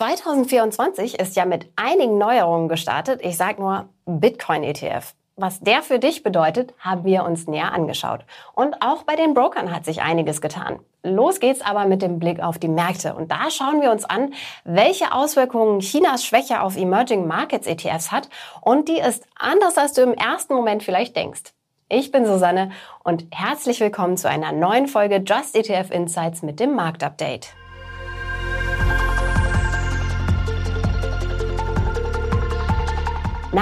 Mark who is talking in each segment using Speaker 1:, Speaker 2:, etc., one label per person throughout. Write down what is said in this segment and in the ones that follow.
Speaker 1: 2024 ist ja mit einigen Neuerungen gestartet. Ich sage nur Bitcoin-ETF. Was der für dich bedeutet, haben wir uns näher angeschaut. Und auch bei den Brokern hat sich einiges getan. Los geht's aber mit dem Blick auf die Märkte. Und da schauen wir uns an, welche Auswirkungen Chinas Schwäche auf Emerging Markets ETFs hat. Und die ist anders, als du im ersten Moment vielleicht denkst. Ich bin Susanne und herzlich willkommen zu einer neuen Folge Just ETF Insights mit dem Marktupdate.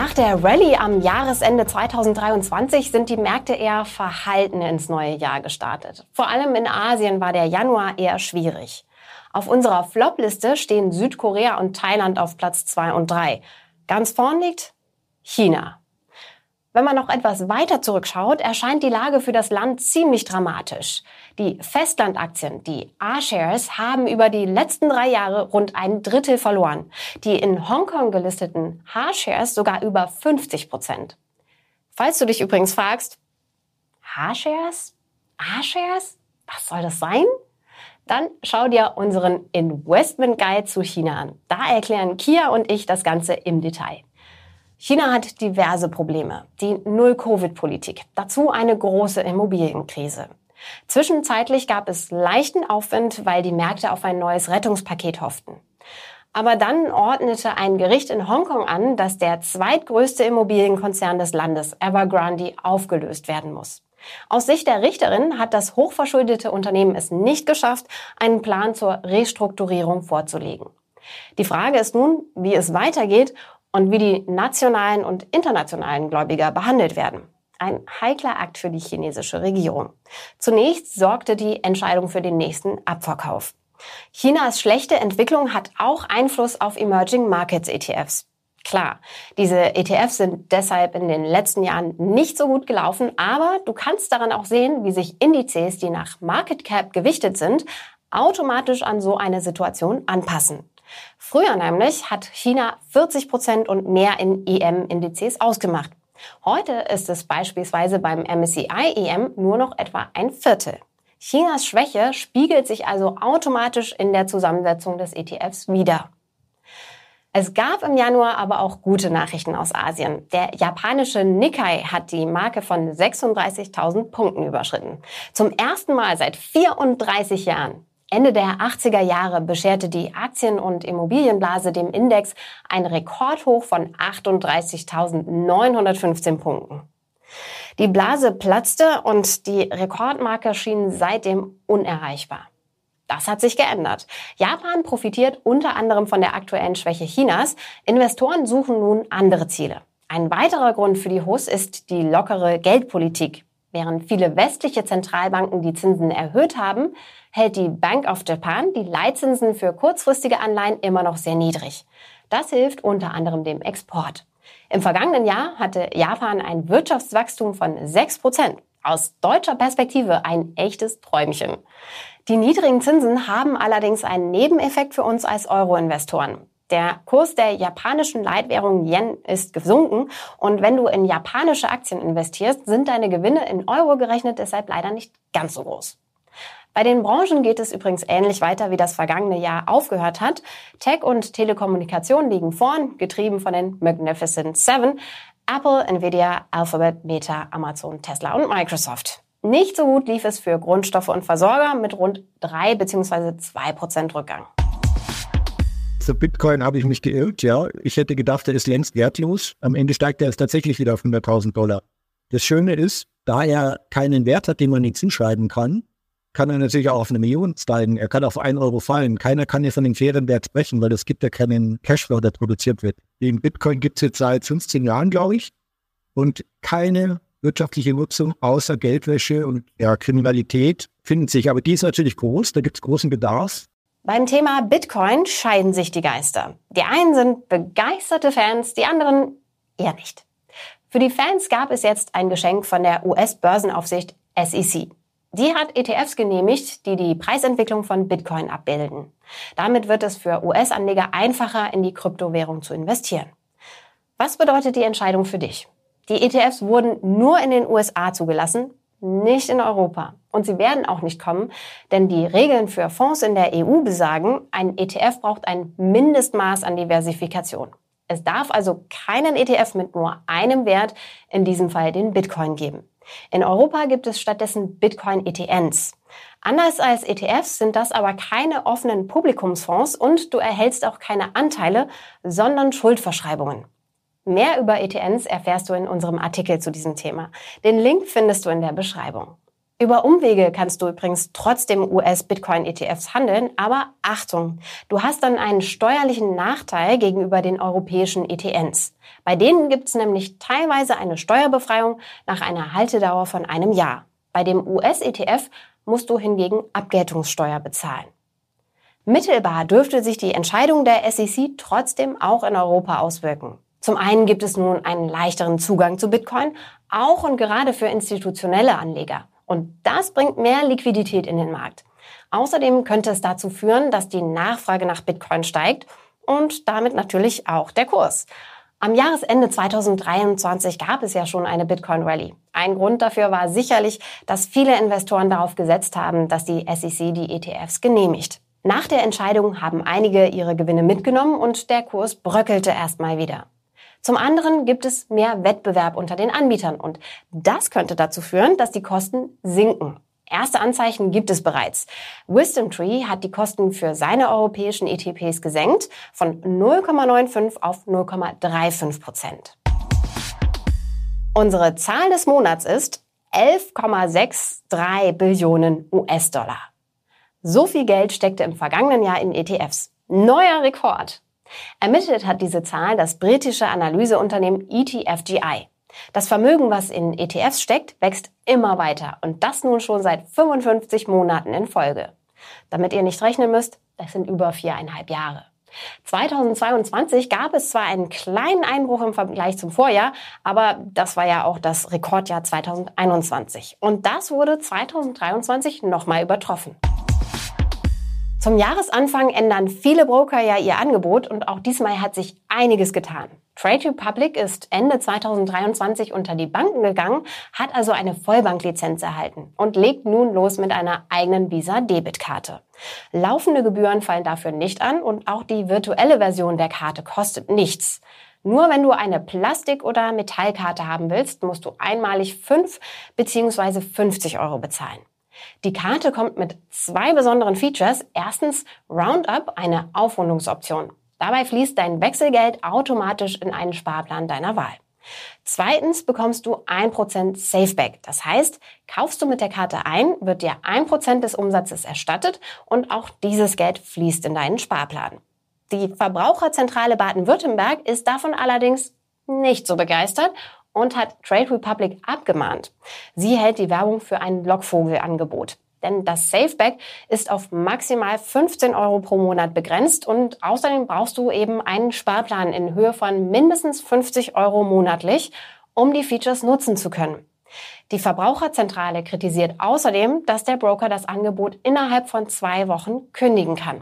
Speaker 1: Nach der Rallye am Jahresende 2023 sind die Märkte eher verhalten ins neue Jahr gestartet. Vor allem in Asien war der Januar eher schwierig. Auf unserer Flop-Liste stehen Südkorea und Thailand auf Platz 2 und 3. Ganz vorn liegt China. Wenn man noch etwas weiter zurückschaut, erscheint die Lage für das Land ziemlich dramatisch. Die Festlandaktien, die A-Shares, haben über die letzten drei Jahre rund ein Drittel verloren. Die in Hongkong gelisteten H-Shares sogar über 50 Prozent. Falls du dich übrigens fragst, H-Shares? A-Shares? Was soll das sein? Dann schau dir unseren Investment Guide zu China an. Da erklären Kia und ich das Ganze im Detail. China hat diverse Probleme. Die Null-Covid-Politik. Dazu eine große Immobilienkrise. Zwischenzeitlich gab es leichten Aufwind, weil die Märkte auf ein neues Rettungspaket hofften. Aber dann ordnete ein Gericht in Hongkong an, dass der zweitgrößte Immobilienkonzern des Landes, Evergrande, aufgelöst werden muss. Aus Sicht der Richterin hat das hochverschuldete Unternehmen es nicht geschafft, einen Plan zur Restrukturierung vorzulegen. Die Frage ist nun, wie es weitergeht und wie die nationalen und internationalen Gläubiger behandelt werden. Ein heikler Akt für die chinesische Regierung. Zunächst sorgte die Entscheidung für den nächsten Abverkauf. Chinas schlechte Entwicklung hat auch Einfluss auf Emerging Markets ETFs. Klar, diese ETFs sind deshalb in den letzten Jahren nicht so gut gelaufen, aber du kannst daran auch sehen, wie sich Indizes, die nach Market Cap gewichtet sind, automatisch an so eine Situation anpassen. Früher nämlich hat China 40 Prozent und mehr in EM-Indizes ausgemacht. Heute ist es beispielsweise beim MSCI EM nur noch etwa ein Viertel. Chinas Schwäche spiegelt sich also automatisch in der Zusammensetzung des ETFs wieder. Es gab im Januar aber auch gute Nachrichten aus Asien. Der japanische Nikkei hat die Marke von 36.000 Punkten überschritten. Zum ersten Mal seit 34 Jahren. Ende der 80er Jahre bescherte die Aktien- und Immobilienblase dem Index ein Rekordhoch von 38.915 Punkten. Die Blase platzte und die Rekordmarke schien seitdem unerreichbar. Das hat sich geändert. Japan profitiert unter anderem von der aktuellen Schwäche Chinas. Investoren suchen nun andere Ziele. Ein weiterer Grund für die Hochs ist die lockere Geldpolitik. Während viele westliche Zentralbanken die Zinsen erhöht haben, hält die Bank of Japan die Leitzinsen für kurzfristige Anleihen immer noch sehr niedrig. Das hilft unter anderem dem Export. Im vergangenen Jahr hatte Japan ein Wirtschaftswachstum von 6 Prozent. Aus deutscher Perspektive ein echtes Träumchen. Die niedrigen Zinsen haben allerdings einen Nebeneffekt für uns als Euro-Investoren. Der Kurs der japanischen Leitwährung Yen ist gesunken und wenn du in japanische Aktien investierst, sind deine Gewinne in Euro gerechnet deshalb leider nicht ganz so groß. Bei den Branchen geht es übrigens ähnlich weiter, wie das vergangene Jahr aufgehört hat. Tech und Telekommunikation liegen vorn, getrieben von den Magnificent Seven. Apple, Nvidia, Alphabet, Meta, Amazon, Tesla und Microsoft. Nicht so gut lief es für Grundstoffe und Versorger mit rund drei bzw. zwei Prozent Rückgang.
Speaker 2: Für Bitcoin habe ich mich geirrt, ja. Ich hätte gedacht, er ist längst wertlos. Am Ende steigt er jetzt tatsächlich wieder auf 100.000 Dollar. Das Schöne ist, da er keinen Wert hat, den man nichts hinschreiben kann, kann er natürlich auch auf eine Million steigen. Er kann auf einen Euro fallen. Keiner kann hier von dem fairen Wert sprechen, weil es gibt ja keinen Cashflow, der produziert wird. Den Bitcoin gibt es jetzt seit 15 Jahren, glaube ich. Und keine wirtschaftliche Nutzung außer Geldwäsche und ja, Kriminalität findet sich. Aber die ist natürlich groß, da gibt es großen Bedarf.
Speaker 1: Beim Thema Bitcoin scheiden sich die Geister. Die einen sind begeisterte Fans, die anderen eher nicht. Für die Fans gab es jetzt ein Geschenk von der US-Börsenaufsicht SEC. Die hat ETFs genehmigt, die die Preisentwicklung von Bitcoin abbilden. Damit wird es für US-Anleger einfacher, in die Kryptowährung zu investieren. Was bedeutet die Entscheidung für dich? Die ETFs wurden nur in den USA zugelassen, nicht in Europa. Und sie werden auch nicht kommen, denn die Regeln für Fonds in der EU besagen, ein ETF braucht ein Mindestmaß an Diversifikation. Es darf also keinen ETF mit nur einem Wert, in diesem Fall den Bitcoin, geben. In Europa gibt es stattdessen Bitcoin-ETNs. Anders als ETFs sind das aber keine offenen Publikumsfonds und du erhältst auch keine Anteile, sondern Schuldverschreibungen. Mehr über ETNs erfährst du in unserem Artikel zu diesem Thema. Den Link findest du in der Beschreibung. Über Umwege kannst du übrigens trotzdem US-Bitcoin-ETFs handeln, aber Achtung, du hast dann einen steuerlichen Nachteil gegenüber den europäischen ETNs. Bei denen gibt es nämlich teilweise eine Steuerbefreiung nach einer Haltedauer von einem Jahr. Bei dem US-ETF musst du hingegen Abgeltungssteuer bezahlen. Mittelbar dürfte sich die Entscheidung der SEC trotzdem auch in Europa auswirken. Zum einen gibt es nun einen leichteren Zugang zu Bitcoin, auch und gerade für institutionelle Anleger. Und das bringt mehr Liquidität in den Markt. Außerdem könnte es dazu führen, dass die Nachfrage nach Bitcoin steigt und damit natürlich auch der Kurs. Am Jahresende 2023 gab es ja schon eine Bitcoin Rally. Ein Grund dafür war sicherlich, dass viele Investoren darauf gesetzt haben, dass die SEC die ETFs genehmigt. Nach der Entscheidung haben einige ihre Gewinne mitgenommen und der Kurs bröckelte erstmal wieder. Zum anderen gibt es mehr Wettbewerb unter den Anbietern und das könnte dazu führen, dass die Kosten sinken. Erste Anzeichen gibt es bereits. Wisdom Tree hat die Kosten für seine europäischen ETPs gesenkt von 0,95 auf 0,35 Prozent. Unsere Zahl des Monats ist 11,63 Billionen US-Dollar. So viel Geld steckte im vergangenen Jahr in ETFs. Neuer Rekord. Ermittelt hat diese Zahl das britische Analyseunternehmen ETFGI. Das Vermögen, was in ETFs steckt, wächst immer weiter und das nun schon seit 55 Monaten in Folge. Damit ihr nicht rechnen müsst, das sind über viereinhalb Jahre. 2022 gab es zwar einen kleinen Einbruch im Vergleich zum Vorjahr, aber das war ja auch das Rekordjahr 2021. Und das wurde 2023 nochmal übertroffen. Zum Jahresanfang ändern viele Broker ja ihr Angebot und auch diesmal hat sich einiges getan. Trade Republic ist Ende 2023 unter die Banken gegangen, hat also eine Vollbanklizenz erhalten und legt nun los mit einer eigenen Visa-Debitkarte. Laufende Gebühren fallen dafür nicht an und auch die virtuelle Version der Karte kostet nichts. Nur wenn du eine Plastik- oder Metallkarte haben willst, musst du einmalig 5 bzw. 50 Euro bezahlen. Die Karte kommt mit zwei besonderen Features. Erstens Roundup, eine Aufrundungsoption. Dabei fließt dein Wechselgeld automatisch in einen Sparplan deiner Wahl. Zweitens bekommst du 1% Safeback. Das heißt, kaufst du mit der Karte ein, wird dir 1% des Umsatzes erstattet und auch dieses Geld fließt in deinen Sparplan. Die Verbraucherzentrale Baden-Württemberg ist davon allerdings nicht so begeistert und hat Trade Republic abgemahnt. Sie hält die Werbung für ein Lockvogelangebot. Denn das Safeback ist auf maximal 15 Euro pro Monat begrenzt und außerdem brauchst du eben einen Sparplan in Höhe von mindestens 50 Euro monatlich, um die Features nutzen zu können. Die Verbraucherzentrale kritisiert außerdem, dass der Broker das Angebot innerhalb von zwei Wochen kündigen kann.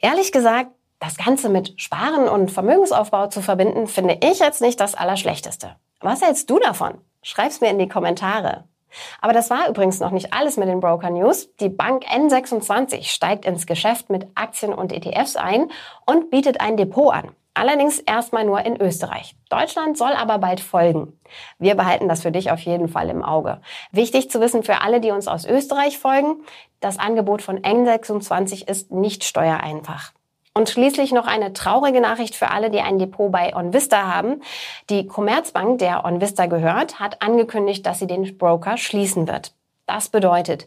Speaker 1: Ehrlich gesagt, das Ganze mit Sparen und Vermögensaufbau zu verbinden, finde ich jetzt nicht das Allerschlechteste. Was hältst du davon? Schreib's mir in die Kommentare. Aber das war übrigens noch nicht alles mit den Broker News. Die Bank N26 steigt ins Geschäft mit Aktien und ETFs ein und bietet ein Depot an. Allerdings erstmal nur in Österreich. Deutschland soll aber bald folgen. Wir behalten das für dich auf jeden Fall im Auge. Wichtig zu wissen für alle, die uns aus Österreich folgen, das Angebot von N26 ist nicht steuereinfach. Und schließlich noch eine traurige Nachricht für alle, die ein Depot bei OnVista haben. Die Commerzbank, der OnVista gehört, hat angekündigt, dass sie den Broker schließen wird. Das bedeutet,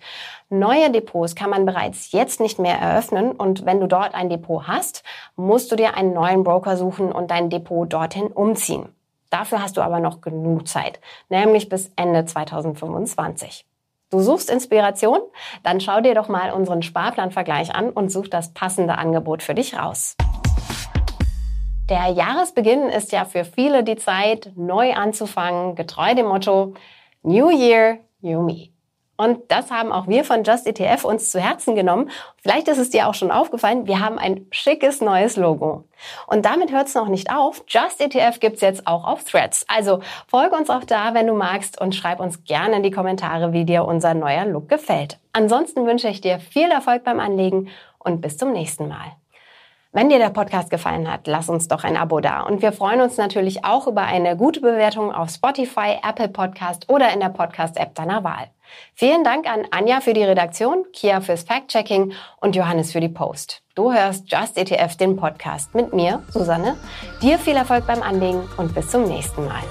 Speaker 1: neue Depots kann man bereits jetzt nicht mehr eröffnen und wenn du dort ein Depot hast, musst du dir einen neuen Broker suchen und dein Depot dorthin umziehen. Dafür hast du aber noch genug Zeit, nämlich bis Ende 2025. Du suchst Inspiration? Dann schau dir doch mal unseren Sparplanvergleich an und such das passende Angebot für dich raus. Der Jahresbeginn ist ja für viele die Zeit, neu anzufangen, getreu dem Motto New Year, New Me. Und das haben auch wir von Just ETF uns zu Herzen genommen. Vielleicht ist es dir auch schon aufgefallen, wir haben ein schickes neues Logo. Und damit hört es noch nicht auf. Just ETF gibt's jetzt auch auf Threads. Also folge uns auch da, wenn du magst und schreib uns gerne in die Kommentare, wie dir unser neuer Look gefällt. Ansonsten wünsche ich dir viel Erfolg beim Anlegen und bis zum nächsten Mal. Wenn dir der Podcast gefallen hat, lass uns doch ein Abo da. Und wir freuen uns natürlich auch über eine gute Bewertung auf Spotify, Apple Podcast oder in der Podcast-App deiner Wahl. Vielen Dank an Anja für die Redaktion, Kia fürs Fact-Checking und Johannes für die Post. Du hörst Just ETF, den Podcast mit mir, Susanne. Dir viel Erfolg beim Anlegen und bis zum nächsten Mal.